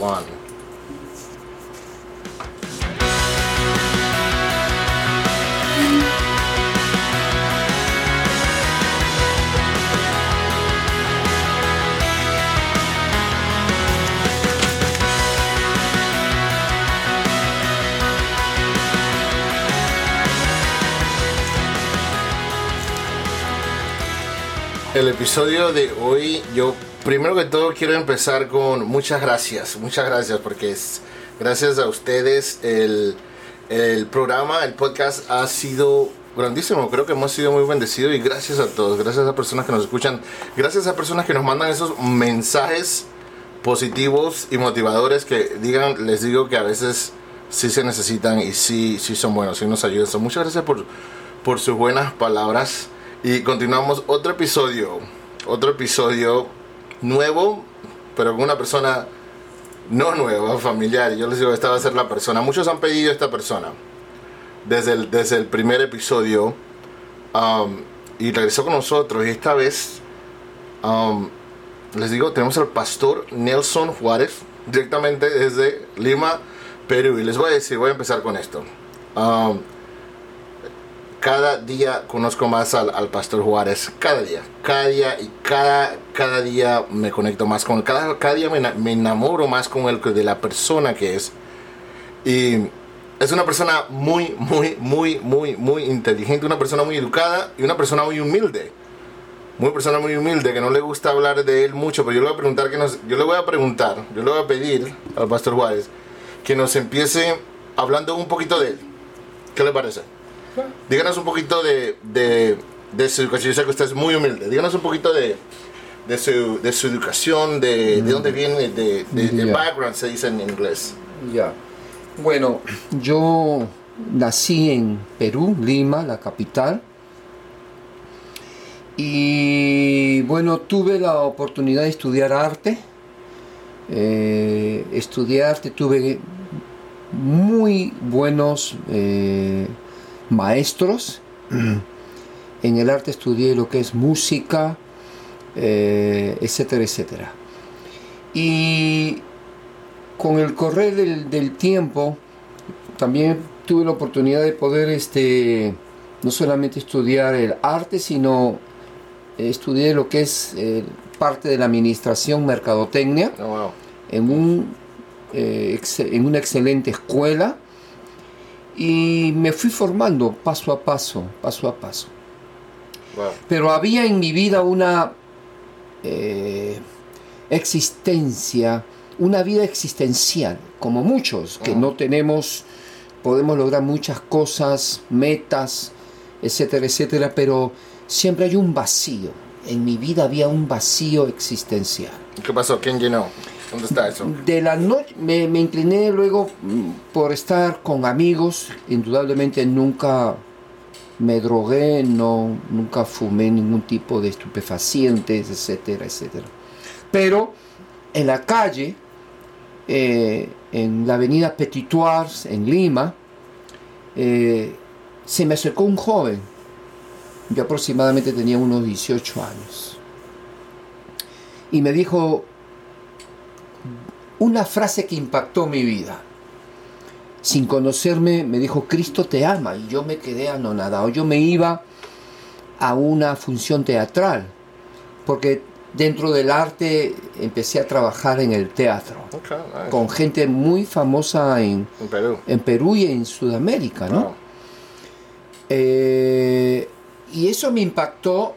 one. El episodio de hoy, yo primero que todo quiero empezar con muchas gracias, muchas gracias, porque es gracias a ustedes el, el programa, el podcast ha sido grandísimo, creo que hemos sido muy bendecidos y gracias a todos, gracias a personas que nos escuchan, gracias a personas que nos mandan esos mensajes positivos y motivadores que digan, les digo que a veces sí se necesitan y sí, sí son buenos, sí nos ayudan. So, muchas gracias por, por sus buenas palabras. Y continuamos otro episodio, otro episodio nuevo, pero con una persona no nueva, familiar. Yo les digo, esta va a ser la persona. Muchos han pedido esta persona desde el, desde el primer episodio um, y regresó con nosotros. Y esta vez, um, les digo, tenemos al pastor Nelson Juárez, directamente desde Lima, Perú. Y les voy a decir, voy a empezar con esto. Um, cada día conozco más al, al, pastor Juárez, cada día, cada día y cada, cada día me conecto más con él, cada, día me, me, enamoro más con él de la persona que es. Y es una persona muy, muy, muy, muy, muy inteligente, una persona muy educada y una persona muy humilde. Muy persona muy humilde, que no le gusta hablar de él mucho, pero yo le voy a preguntar que yo le voy a preguntar, yo le voy a pedir al pastor Juárez que nos empiece hablando un poquito de él. ¿Qué le parece? Díganos un poquito de, de, de, su educación. Yo sé que usted es muy humilde. Díganos un poquito de, de, su, de su educación, de, de dónde viene, de, de, background, se dice en inglés. Ya. Bueno, yo nací en Perú, Lima, la capital. Y bueno, tuve la oportunidad de estudiar arte. Eh, estudié arte, tuve muy buenos eh, maestros. En el arte estudié lo que es música, eh, etcétera, etcétera. Y con el correr del, del tiempo, también tuve la oportunidad de poder este, no solamente estudiar el arte, sino estudié lo que es eh, parte de la administración mercadotecnia Oh, wow. en, un, eh, en una excelente escuela y me fui formando paso a paso, paso a paso. wow. Pero había en mi vida una eh, existencia, una vida existencial, como muchos, que no tenemos, podemos lograr muchas cosas, metas, etcétera, etcétera, pero siempre hay un vacío. En mi vida había un vacío existencial. ¿Qué pasó? ¿Quién llenó? ¿Dónde está eso? De la noche me, incliné luego mm, por estar con amigos, indudablemente nunca me drogué, no, nunca fumé ningún tipo de estupefacientes, etcétera, etcétera. Pero en la calle, eh, en la avenida Petitoires, en Lima, eh, se me acercó un joven. Yo aproximadamente tenía unos 18 años. Y me dijo una frase que impactó mi vida. Sin conocerme, me dijo, Cristo te ama. Y yo me quedé anonadado. Yo me iba a una función teatral, porque dentro del arte empecé a trabajar en el teatro, Okay, nice. con gente muy famosa en, En Perú. en Perú y en Sudamérica, ¿no? Wow. Eh, y eso me impactó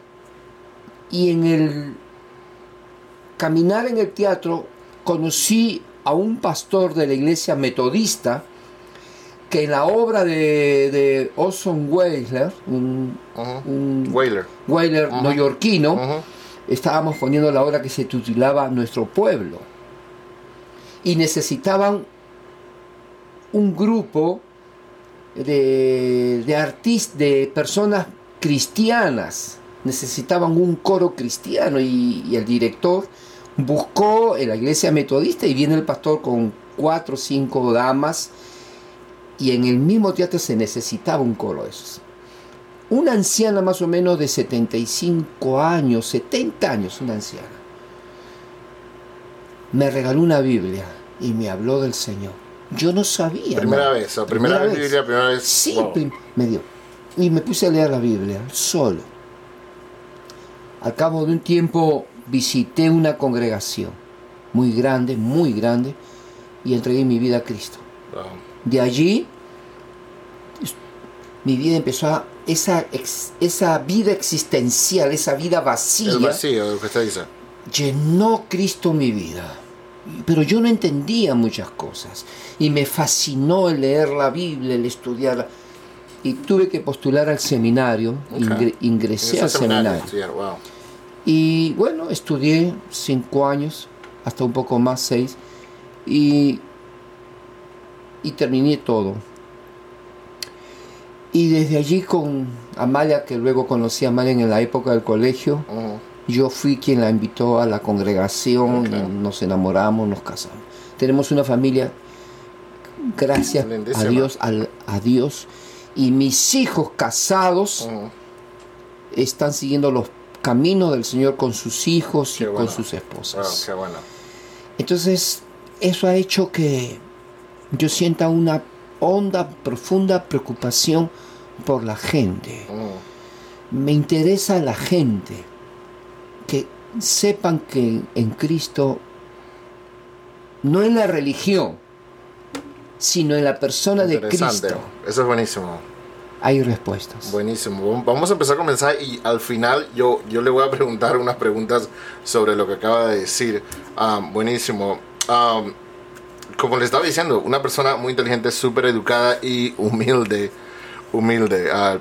y en el caminar en el teatro conocí a un pastor de la iglesia metodista que en la obra de, de Orson Welles, un, un Ajá. neoyorquino, estábamos poniendo la obra que se titulaba Nuestro Pueblo. Y necesitaban un grupo de, de artistas, de personas cristianas. Necesitaban un coro cristiano y, y el director buscó en la iglesia metodista y viene el pastor con cuatro o cinco damas y en el mismo teatro se necesitaba un coro de esos una anciana más o menos de 75 años, 70 años, una anciana, me regaló una Biblia y me habló del Señor. Yo no sabía. Primera ¿no? vez, o primera, vez, Biblia, primera vez. Sí, wow. prim- me dio. Y me puse a leer la Biblia solo. Al cabo de un tiempo visité una congregación muy grande, muy grande, y entregué mi vida a Cristo. Wow. De allí, mi vida empezó a... Esa, ex- esa vida existencial, esa vida vacía, El vacío, lo que usted dice. llenó Cristo mi vida. Pero yo no entendía muchas cosas. Y me fascinó el leer la Biblia, el estudiarla. Y tuve que postular al seminario. Ok. Ingre- ingresé al seminario, seminario. wow. Y bueno, estudié cinco años, hasta un poco más, seis. Y, y terminé todo. Y desde allí con Amalia, que luego conocí a Amalia en la época del colegio, yo fui quien la invitó a la congregación, y nos enamoramos, nos casamos. Tenemos una familia, gracias a. Dios, al- a Dios. Y mis hijos casados están siguiendo los caminos del Señor con sus hijos y bueno. con sus Wow, esposas. qué bueno. Entonces, eso ha hecho que yo sienta una honda, profunda preocupación por la gente. Ujú. Me interesa la gente, que sepan que en Cristo, no en la religión, sino en la persona de. Cristo, Eso es buenísimo. Hay respuestas. Buenísimo. Vamos a empezar a comenzar y al final yo, yo le voy a preguntar unas preguntas sobre lo que acaba de decir. Buenísimo. Como le estaba diciendo, una persona muy inteligente, súper educada y humilde. Humilde. Ah,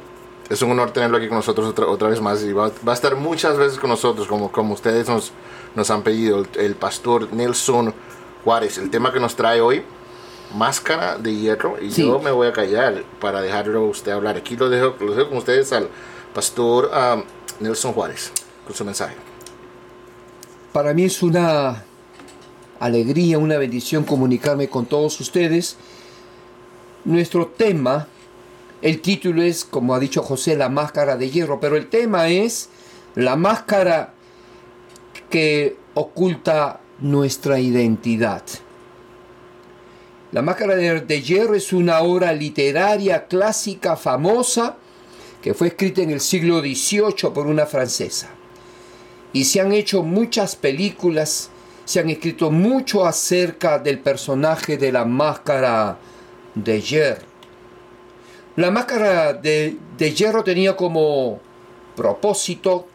es un honor tenerlo aquí con nosotros otra, otra vez más y va, va a estar muchas veces con nosotros, como, como ustedes nos, nos han pedido. El, el pastor Nelson Juárez. El tema que nos trae hoy, máscara de hierro. Y Sí. yo me voy a callar para dejarlo a usted hablar. Aquí lo dejo, lo dejo con ustedes al pastor ah, Nelson Juárez con su mensaje. Para mí es una alegría, una bendición comunicarme con todos ustedes. Nuestro tema, el título es, como ha dicho José, la máscara de hierro, pero el tema es la máscara que oculta nuestra identidad. La máscara de, hierro es una obra literaria clásica famosa que fue escrita en el siglo XVIII por una francesa y se han hecho muchas películas, se han escrito mucho acerca del personaje de la máscara de hierro. La máscara de, de hierro tenía como propósito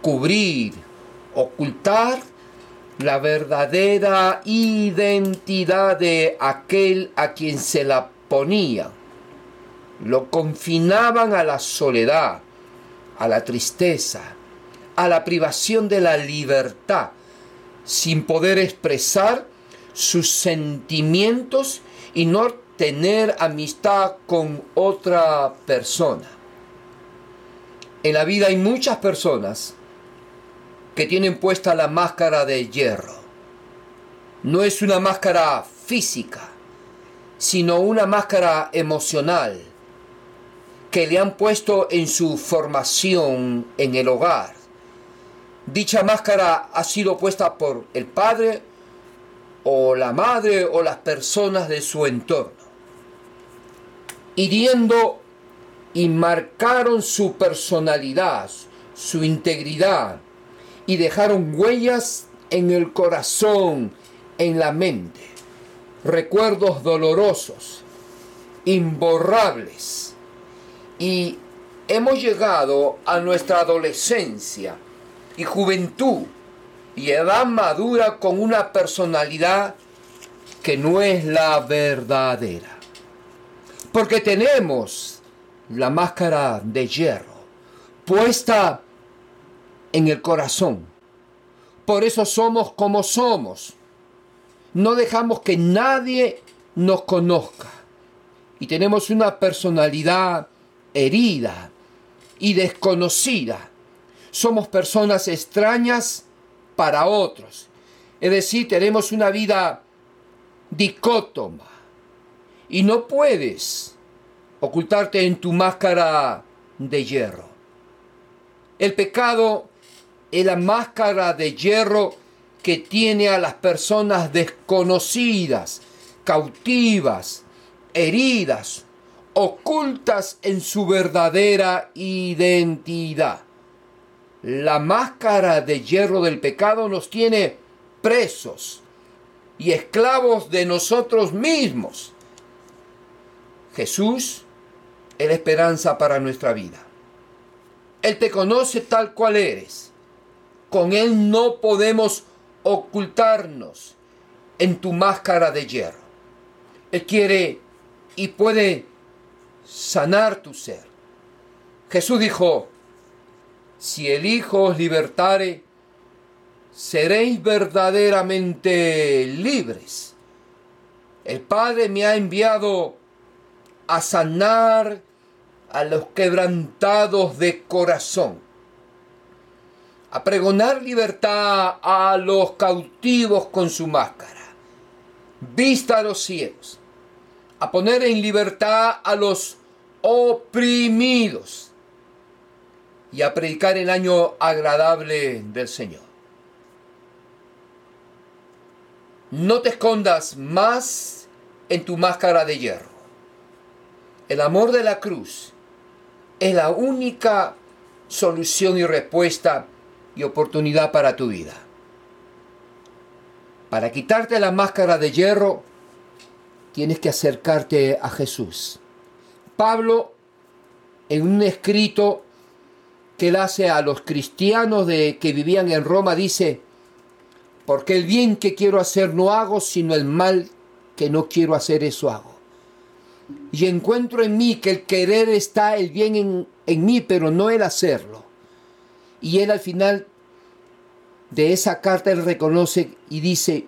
cubrir, ocultar la verdadera identidad de aquel a quien se la ponía. Lo confinaban a la soledad, a la tristeza, a la privación de la libertad, sin poder expresar sus sentimientos y no tener amistad con otra persona. En la vida hay muchas personas que tienen puesta la máscara de hierro. No es una máscara física, sino una máscara emocional que le han puesto en su formación en el hogar. Dicha máscara ha sido puesta por el padre o la madre o las personas de su entorno, hiriendo y marcaron su personalidad, su integridad y dejaron huellas en el corazón, en la mente, recuerdos dolorosos, imborrables. Y hemos llegado a nuestra adolescencia y juventud y edad madura con una personalidad que no es la verdadera. Porque tenemos la máscara de hierro puesta en el corazón. Por eso somos como somos. No dejamos que nadie nos conozca. Y tenemos una personalidad herida y desconocida. Somos personas extrañas para otros. Es decir, tenemos una vida dicótoma. Y no puedes ocultarte en tu máscara de hierro. El pecado es la máscara de hierro que tiene a las personas desconocidas, cautivas, heridas, ocultas en su verdadera identidad. La máscara de hierro del pecado nos tiene presos y esclavos de nosotros mismos. Jesús es la esperanza para nuestra vida. Él te conoce tal cual eres. Con Él no podemos ocultarnos en tu máscara de hierro. Él quiere y puede sanar tu ser. Jesús dijo, si el Hijo os libertare, seréis verdaderamente libres. El Padre me ha enviado a sanar a los quebrantados de corazón, a pregonar libertad a los cautivos con su máscara, vista a los ciegos, a poner en libertad a los oprimidos y a predicar el año agradable del Señor. No te escondas más en tu máscara de hierro. El amor de la cruz es la única solución y respuesta y oportunidad para tu vida. Para quitarte la máscara de hierro, tienes que acercarte a Jesús. Pablo, en un escrito que él hace a los cristianos de, que vivían en Roma, dice, porque el bien que quiero hacer no hago, sino el mal que no quiero hacer, eso hago. Y encuentro en mí que el querer está el bien en, en mí, pero no el hacerlo. Y él al final de esa carta él reconoce y dice,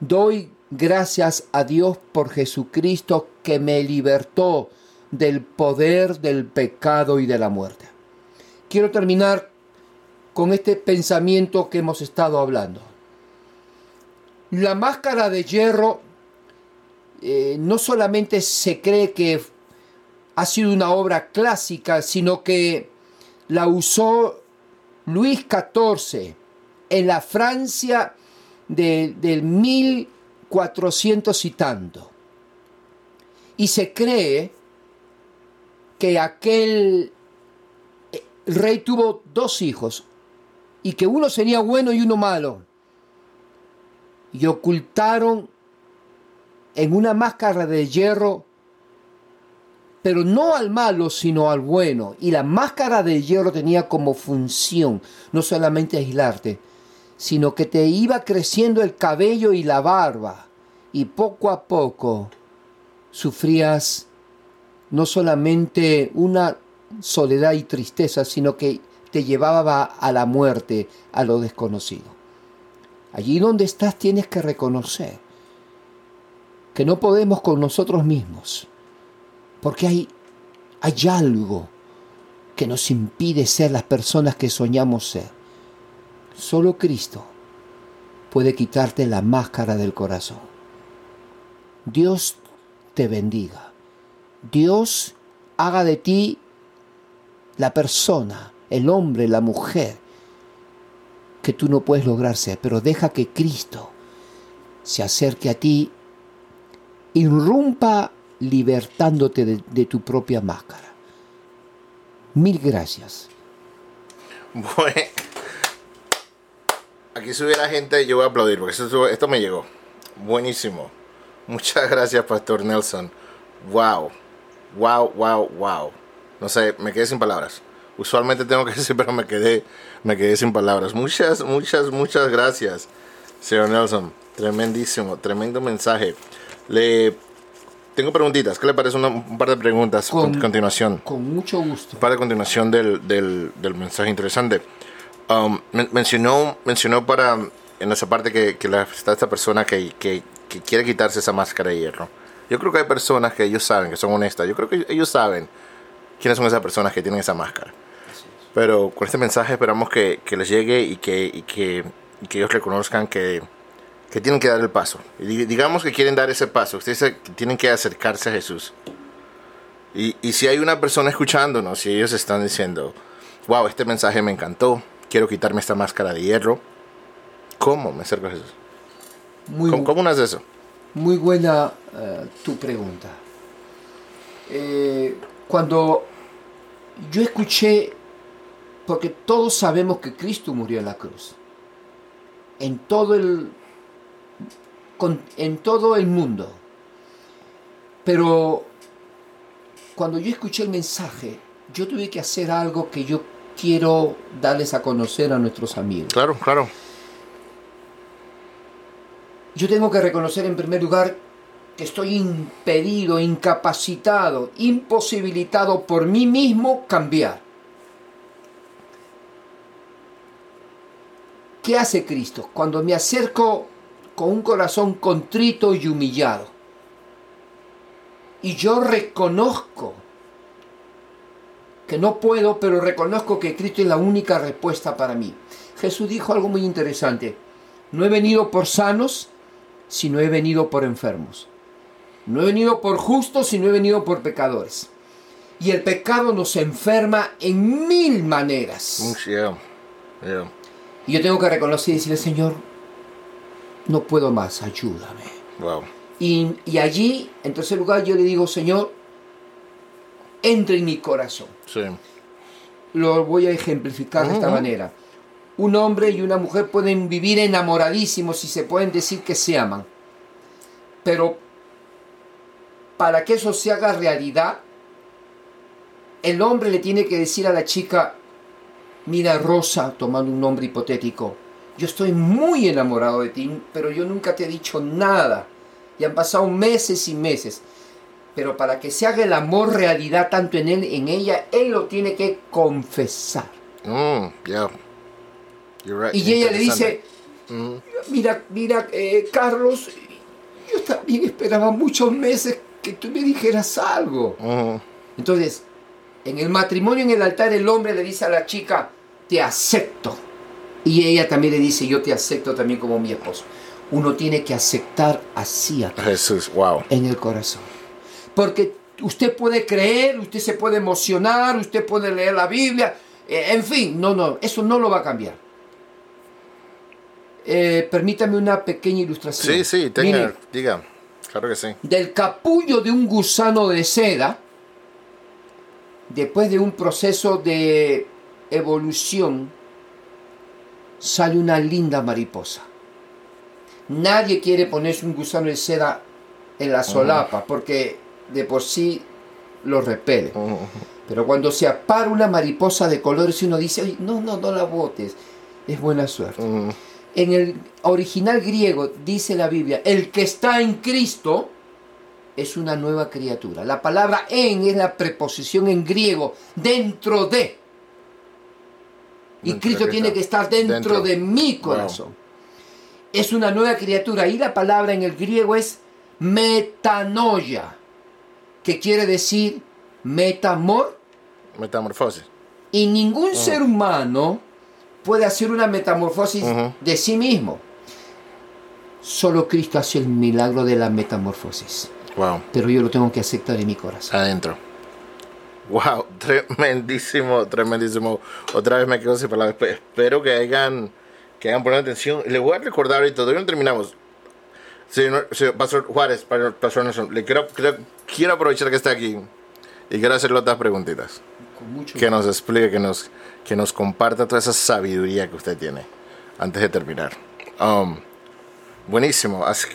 doy gracias a Dios por Jesucristo que me libertó del poder del pecado y de la muerte. Quiero terminar con este pensamiento que hemos estado hablando. La máscara de hierro eh, no solamente se cree que ha sido una obra clásica, sino que la usó Luis XIV en la Francia de, del 1400 y tanto. Y se cree que aquel eh, rey tuvo dos hijos y que uno sería bueno y uno malo y ocultaron en una máscara de hierro, pero no al malo, sino al bueno. Y la máscara de hierro tenía como función no solamente aislarte, sino que te iba creciendo el cabello y la barba. Y poco a poco sufrías no solamente una soledad y tristeza, sino que te llevaba a la muerte, a lo desconocido. Allí donde estás tienes que reconocer que no podemos con nosotros mismos, porque hay, hay algo que nos impide ser las personas que soñamos ser. Solo Cristo puede quitarte la máscara del corazón. Dios te bendiga. Dios haga de ti la persona, el hombre, la mujer que tú no puedes lograr ser, pero deja que Cristo se acerque a ti, irrumpa libertándote de, tu propia máscara. Mil gracias. Bueno, aquí si hubiera gente, yo voy a aplaudir porque esto, esto me llegó. Buenísimo. Muchas gracias, Pastor Nelson. Wow, wow, wow, wow. No sé, me quedé sin palabras usualmente tengo que decir, pero me quedé, me quedé sin palabras. Muchas, muchas, muchas gracias, señor Nelson. Tremendísimo, tremendo mensaje. Le tengo preguntitas. ¿Qué le parece un par de preguntas con, continuación? Con mucho gusto. Para continuación del, del, del mensaje interesante. Um, mencionó, mencionó para en esa parte que, que la, está esta persona que, que, que, quiere quitarse esa máscara de hierro. Yo creo que hay personas que ellos saben, que son honestas. Yo creo que ellos saben quiénes son esas personas que tienen esa máscara. Pero con este mensaje esperamos que, que les llegue y que, y que, y que ellos reconozcan que, que, tienen que dar el paso. Y digamos que quieren dar ese paso, ustedes tienen que acercarse a Jesús. Y, y si hay una persona escuchándonos y ellos están diciendo, wow, este mensaje me encantó, quiero quitarme esta máscara de hierro, ¿Cómo me acerco a Jesús? Muy, ¿Cómo, cómo nace eso? muy buena eh, tu pregunta. Eh, cuando yo escuché, porque todos sabemos que Cristo murió en la cruz, en todo el, con- en todo el mundo, pero cuando yo escuché el mensaje, yo tuve que hacer algo que yo quiero darles a conocer a nuestros amigos. Claro, claro. Yo tengo que reconocer en primer lugar que estoy impedido, incapacitado, imposibilitado por mí mismo cambiar. ¿Qué hace Cristo? Cuando me acerco con un corazón contrito y humillado. Y yo reconozco que no puedo, pero reconozco que Cristo es la única respuesta para mí. Jesús dijo algo muy interesante. No he venido por sanos, sino he venido por enfermos. No he venido por justos, sino he venido por pecadores. Y el pecado nos enferma en mil maneras. Mm. Y yo tengo que reconocer y decirle, Señor, no puedo más, ayúdame. Wow. Y, y allí, en tercer lugar, yo le digo, Señor, entre en mi corazón. Sí. Lo voy a ejemplificar de esta manera. Un hombre y una mujer pueden vivir enamoradísimos y se pueden decir que se aman. Pero para que eso se haga realidad, el hombre le tiene que decir a la chica, mira Rosa, tomando un nombre hipotético, yo estoy muy enamorado de ti, pero yo nunca te he dicho nada. Y han pasado meses y meses. Pero para que se haga el amor realidad tanto en él, en ella, él lo tiene que confesar. Mm, yeah. You're right. Y ella le dice, Mm, mira, mira, eh, Carlos, yo también esperaba muchos meses que tú me dijeras algo. mm, Entonces, en el matrimonio, en el altar, el hombre le dice a la chica, te acepto. Y ella también le dice, yo te acepto también como mi esposo. Uno tiene que aceptar así a Jesús, wow. en el corazón. Porque usted puede creer, usted se puede emocionar, usted puede leer la Biblia, eh, en fin, no, no, eso no lo va a cambiar. Eh, permítame una pequeña ilustración. Sí, sí, tenga, diga. Claro que sí. del capullo de un gusano de seda, después de un proceso de evolución, sale una linda mariposa. Nadie quiere ponerse un gusano de seda en la solapa porque de por sí lo repele. Pero cuando se apara una mariposa de colores uno dice, "Ay, no, no, no la botes, es buena suerte. En el original griego dice la Biblia, el que está en Cristo es una nueva criatura. La palabra en es la preposición en griego, dentro de. Y Cristo tiene que estar dentro, Dentro. de mi corazón. Es una nueva criatura. Y la palabra en el griego es metanoia, que quiere decir metamor. Metamorfosis. Y ningún ser humano puede hacer una metamorfosis de sí mismo. Solo Cristo hace el milagro de la metamorfosis. Wow. Pero yo lo tengo que aceptar en mi corazón. Adentro. Wow, tremendísimo, tremendísimo. Otra vez me quedo sin palabras. Espe- Espero que hayan, que hayan puesto atención. Le voy a recordar y todavía no terminamos. Señor, señor Pastor Juárez, Pastor Nelson, le quiero, quiero, quiero aprovechar que está aquí y quiero hacerle otras preguntitas. Con mucho Que nos explique, que nos, que nos comparta toda esa sabiduría que usted tiene antes de terminar. Um, buenísimo. Así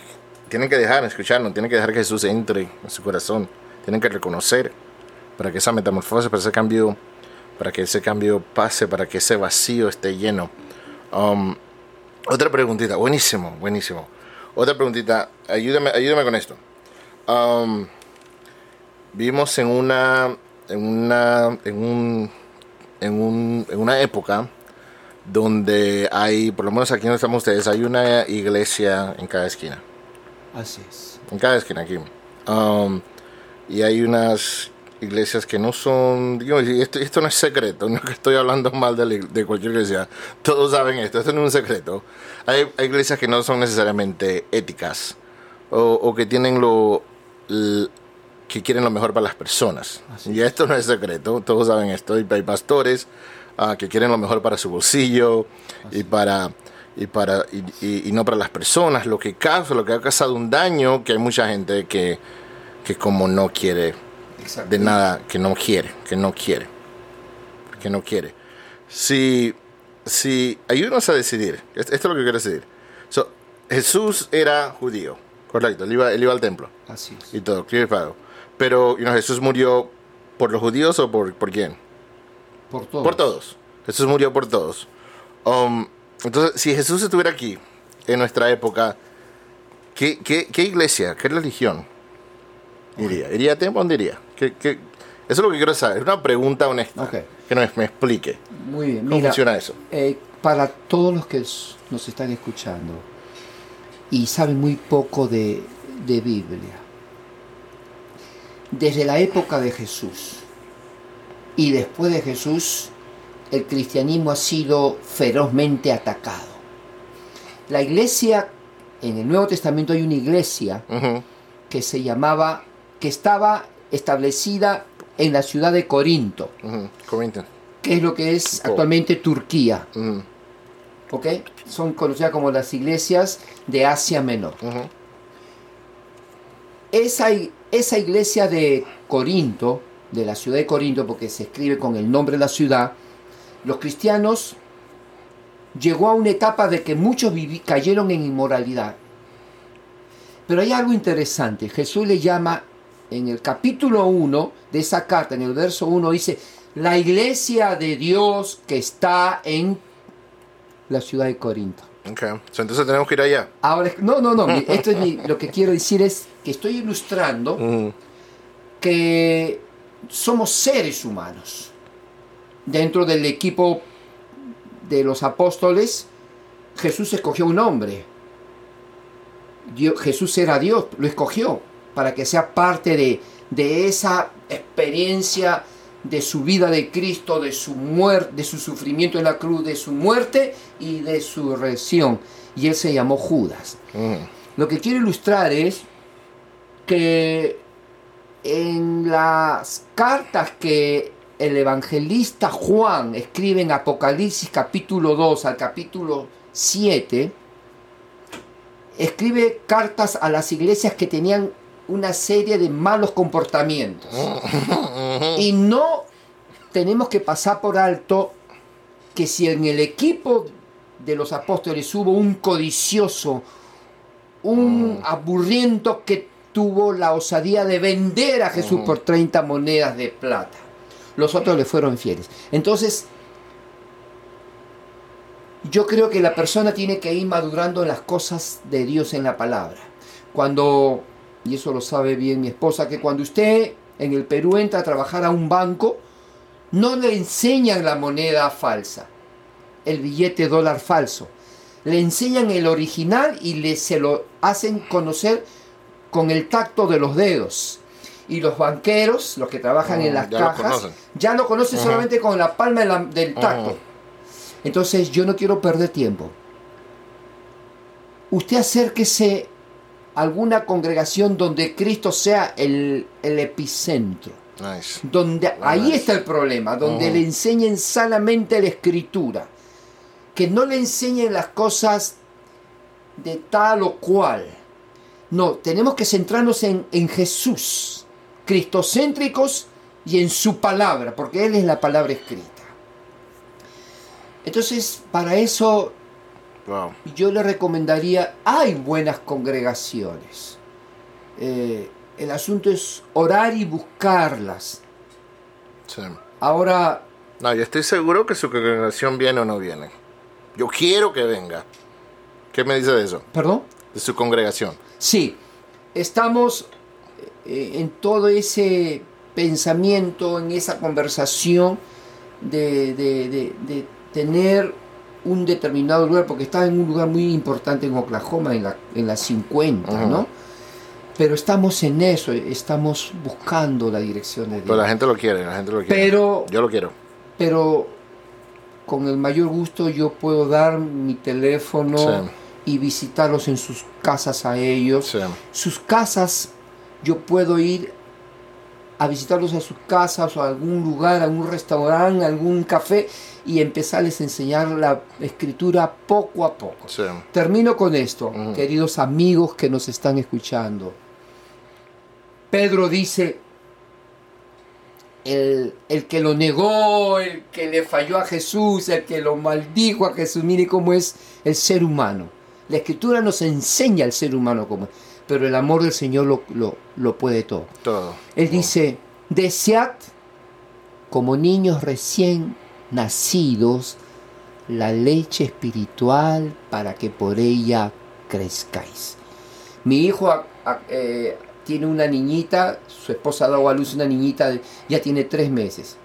tienen que dejar, escucharnos, tienen que dejar que Jesús entre en su corazón. Tienen que reconocer para que esa metamorfosis, para ese cambio, para que ese cambio pase, para que ese vacío esté lleno. Um, otra preguntita, buenísimo, buenísimo. Otra preguntita, ayúdame, ayúdame con esto. Um, vivimos en una, en una, en un, en un, en una época donde hay, por lo menos aquí donde estamos ustedes, hay una iglesia en cada esquina Así es. en cada esquina aquí. Um, y hay unas iglesias que no son, digo, esto, esto no es secreto, no es que estoy hablando mal de, la de cualquier iglesia, todos saben esto, esto no es un secreto. Hay, hay iglesias que no son necesariamente éticas o, o que tienen lo, l- que quieren lo mejor para las personas. Así y esto no es secreto, todos saben esto. Y hay pastores ah, que quieren lo mejor para su bolsillo y para y, para, y, y- y no para las personas, lo que causa, lo que ha causado un daño, que hay mucha gente que, que como no quiere Exacto. de nada, que no quiere, que no quiere, que no quiere. Si, si ayúdanos a decidir, esto es lo que quiero decidir. So, Jesús era judío, correcto, él iba, él iba al templo Así es. y todo, y pago. Pero you know, Jesús murió por los judíos o por, por quién? Por todo. Por todos. Jesús murió por todos. Um, entonces, si Jesús estuviera aquí, en nuestra época, ¿qué, qué, qué iglesia, qué religión iría? ¿Iría a templo o dónde iría? ¿Qué, qué? Eso es lo que quiero saber. Es una pregunta honesta. Que me, me explique. Muy bien. ¿Cómo Mira, funciona eso? eh, para todos los que nos están escuchando y saben muy poco de, de Biblia, desde la época de Jesús y después de Jesús, el cristianismo ha sido ferozmente atacado. La iglesia, en el Nuevo Testamento hay una iglesia que se llamaba, que estaba establecida en la ciudad de Corinto. Corinthians. que es lo que es Oh. actualmente Turquía. ¿ok? Son conocidas como las iglesias de Asia Menor. Esa, esa iglesia de Corinto, de la ciudad de Corinto, porque se escribe con el nombre de la ciudad, los cristianos llegó a una etapa de que muchos cayeron en inmoralidad. Pero hay algo interesante. Jesús le llama en el capítulo 1 de esa carta, en el verso 1, dice, la iglesia de Dios que está en la ciudad de Corinto. Entonces tenemos que ir allá. Ahora, no, no, no, esto es mi- lo que quiero decir es que estoy ilustrando que somos seres humanos. Dentro del equipo de los apóstoles, Jesús escogió un hombre. Dios- Jesús era Dios, lo escogió para que sea parte de, de esa experiencia de su vida de Cristo, de su muerte, de su sufrimiento en la cruz, de su muerte y de su resurrección. Y él se llamó Judas. Ujú. Lo que quiero ilustrar es que en las cartas que el evangelista Juan escribe en Apocalipsis capítulo 2 al capítulo 7, escribe cartas a las iglesias que tenían una serie de malos comportamientos. Y no tenemos que pasar por alto que si en el equipo de los apóstoles hubo un codicioso, un aburriento que tuvo la osadía de vender a Jesús por 30 monedas de plata. Los otros le fueron fieles. Entonces, yo creo que la persona tiene que ir madurando en las cosas de Dios en la palabra. Cuando, y eso lo sabe bien mi esposa, que cuando usted en el Perú entra a trabajar a un banco, no le enseñan la moneda falsa, el billete dólar falso. Le enseñan el original y le, se lo hacen conocer con el tacto de los dedos. Y los banqueros, los que trabajan en Mm, las ya cajas, ya lo conocen solamente con la palma de la- del tacto. Entonces yo no quiero perder tiempo. Usted acérquese alguna congregación donde Cristo sea el, el epicentro. Nice. Donde ahí está el problema, donde le enseñen sanamente la escritura. Que no le enseñen las cosas de tal o cual. No, tenemos que centrarnos en, en Jesús, cristocéntricos y en su palabra, porque Él es la palabra escrita. Entonces, para eso Wow. yo le recomendaría, hay buenas congregaciones. Eh, el asunto es orar y buscarlas. Sí. Ahora, No, yo estoy seguro que su congregación viene o no viene. Yo quiero que venga. ¿Qué me dice de eso? perdón. De su congregación. Sí, estamos eh, en todo ese pensamiento, en esa conversación de, de- de- de tener un determinado lugar, porque está en un lugar muy importante en Oklahoma, en la, en la 50, Ujú. ¿no? Pero estamos en eso, estamos buscando la dirección de Dios. Pero la gente lo quiere, la gente lo quiere. Pero- Yo lo quiero. pero con el mayor gusto yo puedo dar mi teléfono Sí. y visitarlos en sus casas a ellos. Sí. Sus casas yo puedo ir a visitarlos a sus casas o a algún lugar, a algún restaurante, a algún café y empezarles a enseñar la escritura poco a poco. Sí. Termino con esto, queridos amigos que nos están escuchando. Pedro dice, el, el que lo negó, el que le falló a Jesús, el que lo maldijo a Jesús, mire cómo es el ser humano. La escritura nos enseña al ser humano cómo es, pero el amor del Señor lo, lo- lo puede todo. Todo. Él dice, desead como niños recién nacidos la leche espiritual para que por ella crezcáis. Mi hijo a- a- eh, tiene una niñita, su esposa ha dado a luz una niñita, ya tiene tres meses.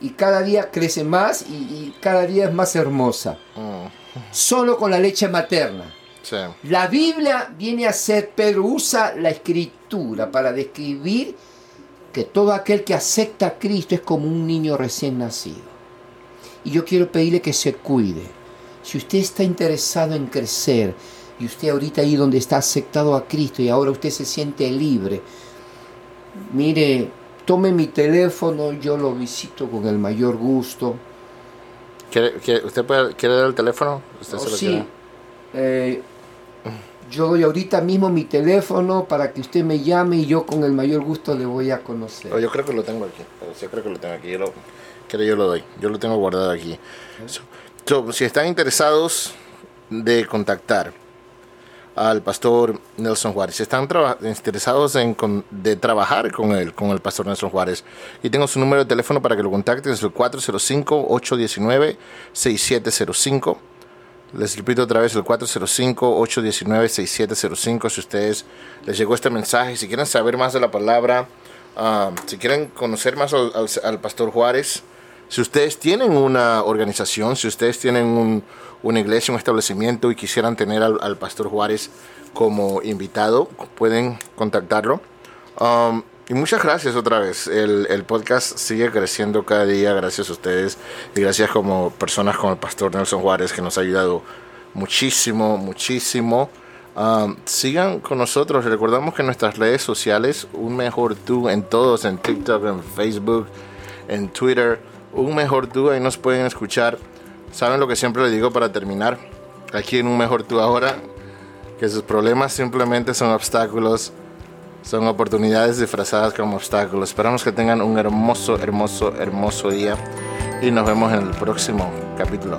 Y cada día crece más y, y cada día es más hermosa. Mm, Solo con la leche materna. Sí. La Biblia viene a ser, Pedro usa la escritura para describir que todo aquel que acepta a Cristo es como un niño recién nacido. Y yo quiero pedirle que se cuide. Si usted está interesado en crecer y usted ahorita ahí donde está aceptado a Cristo y ahora usted se siente libre, mire, tome mi teléfono, yo lo visito con el mayor gusto. ¿Quiere, quiere- ¿Usted puede, quiere dar el teléfono? ¿Usted Oh, se lo sí. Eh, yo doy ahorita mismo mi teléfono para que usted me llame y yo con el mayor gusto le voy a conocer. Oh, yo creo que lo tengo aquí. Yo creo que lo tengo aquí. Yo lo, quiero, yo lo doy. Yo lo tengo guardado aquí. So- si están interesados de contactar al pastor Nelson Juárez, si están interesados en con- de trabajar con él, con el pastor Nelson Juárez, y tengo su número de teléfono para que lo contacten, es el 405-819-6705. Les repito otra vez el 405-819-6705. Si ustedes les llegó este mensaje, si quieren saber más de la palabra, ah, si quieren conocer más al Pastor Juárez, si ustedes tienen una organización, si ustedes tienen un- una iglesia, un establecimiento y quisieran tener al, Pastor Juárez como invitado, pueden contactarlo. Um, y muchas gracias otra vez. El, podcast sigue creciendo cada día gracias a ustedes y gracias como personas como el pastor Nelson Juárez que nos ha ayudado muchísimo, muchísimo. Um, sigan con nosotros. Recordamos que nuestras redes sociales, un mejor tú en todos, en TikTok, en Facebook, en Twitter, un mejor tú, ahí nos pueden escuchar. Saben lo que siempre les digo para terminar, aquí en un mejor tú ahora, que sus problemas simplemente son obstáculos son oportunidades disfrazadas como obstáculos. Esperamos que tengan un hermoso, hermoso, hermoso día y nos vemos en el próximo capítulo.